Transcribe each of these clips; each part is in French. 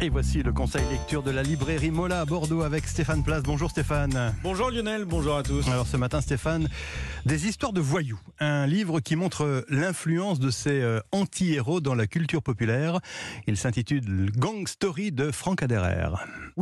Et voici le conseil lecture de la librairie Mola à Bordeaux avec Stéphane Place. Bonjour Stéphane. Bonjour Lionel, bonjour à tous. Alors ce matin Stéphane, des histoires de voyous, un livre qui montre l'influence de ces euh, anti-héros dans la culture populaire. Il s'intitule Gang Story de Franck Aderer.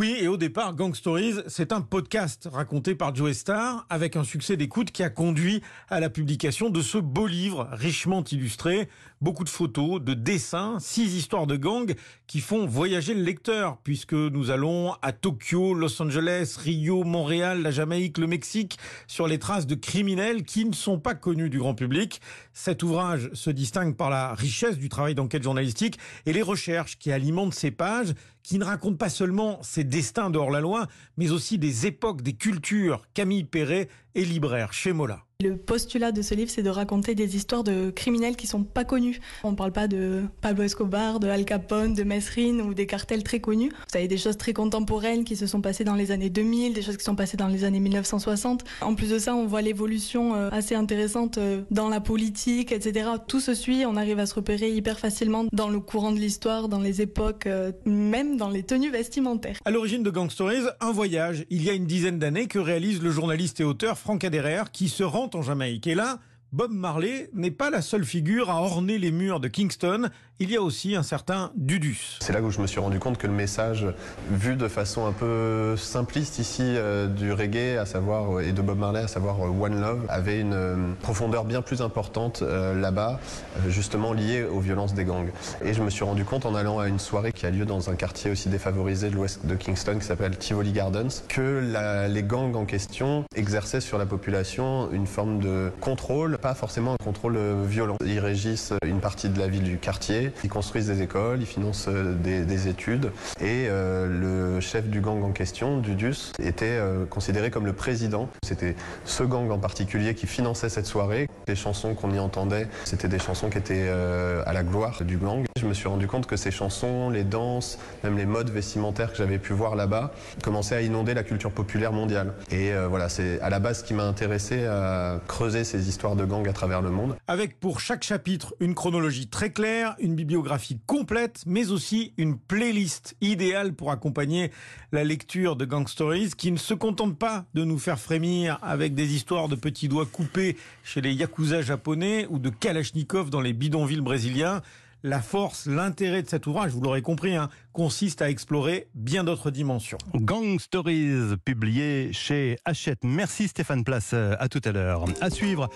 Oui, et au départ, Gang Stories, c'est un podcast raconté par Joe Star avec un succès d'écoute qui a conduit à la publication de ce beau livre richement illustré, beaucoup de photos, de dessins, six histoires de gangs qui font voyager le lecteur puisque nous allons à Tokyo, Los Angeles, Rio, Montréal, la Jamaïque, le Mexique sur les traces de criminels qui ne sont pas connus du grand public. Cet ouvrage se distingue par la richesse du travail d'enquête journalistique et les recherches qui alimentent ces pages qui ne racontent pas seulement ces destins de hors-la-loi, mais aussi des époques, des cultures. Camille Perret est libraire chez Mola. Le postulat de ce livre, c'est de raconter des histoires de criminels qui sont pas connus. On ne parle pas de Pablo Escobar, de Al Capone, de Mesrine ou des cartels très connus. Vous avez des choses très contemporaines qui se sont passées dans les années 2000, des choses qui sont passées dans les années 1960. En plus de ça, on voit l'évolution euh, assez intéressante euh, dans la politique, etc. Tout se suit, on arrive à se repérer hyper facilement dans le courant de l'histoire, dans les époques, euh, même dans les tenues vestimentaires. À l'origine de Gang Stories, un voyage, il y a une dizaine d'années, que réalise le journaliste et auteur Franck Aderer, qui se rend en Jamaïque. Et là, Bob Marley n'est pas la seule figure à orner les murs de Kingston, il y a aussi un certain Dudus. C'est là où je me suis rendu compte que le message, vu de façon un peu simpliste ici euh, du reggae, à savoir et de Bob Marley, à savoir euh, One Love, avait une euh, profondeur bien plus importante là-bas, justement liée aux violences des gangs. Et je me suis rendu compte en allant à une soirée qui a lieu dans un quartier aussi défavorisé de l'ouest de Kingston qui s'appelle Tivoli Gardens, que les gangs en question exerçaient sur la population une forme de contrôle pas forcément un contrôle euh, violent. Ils régissent une partie de la ville du quartier, ils construisent des écoles, ils financent euh, des, études. Et euh, le chef du gang en question, Dudus, était considéré comme le président. C'était ce gang en particulier qui finançait cette soirée. Les chansons qu'on y entendait, c'était des chansons qui étaient à la gloire du gang. Je me suis rendu compte que ces chansons, les danses, même les modes vestimentaires que j'avais pu voir là-bas, commençaient à inonder la culture populaire mondiale. Et voilà, c'est à la base ce qui m'a intéressé à creuser ces histoires de gang à travers le monde. Avec pour chaque chapitre une chronologie très claire, une bibliographie complète, mais aussi une playlist idéale pour accompagner la lecture de Gang Stories qui ne se contente pas de nous faire frémir avec des histoires de petits doigts coupés chez les yakuza japonais ou de Kalachnikov dans les bidonvilles brésiliens. La force, l'intérêt de cet ouvrage, vous l'aurez compris, hein, consiste à explorer bien d'autres dimensions. Gang Stories, publié chez Hachette. Merci Stéphane Place, à tout à l'heure. À suivre.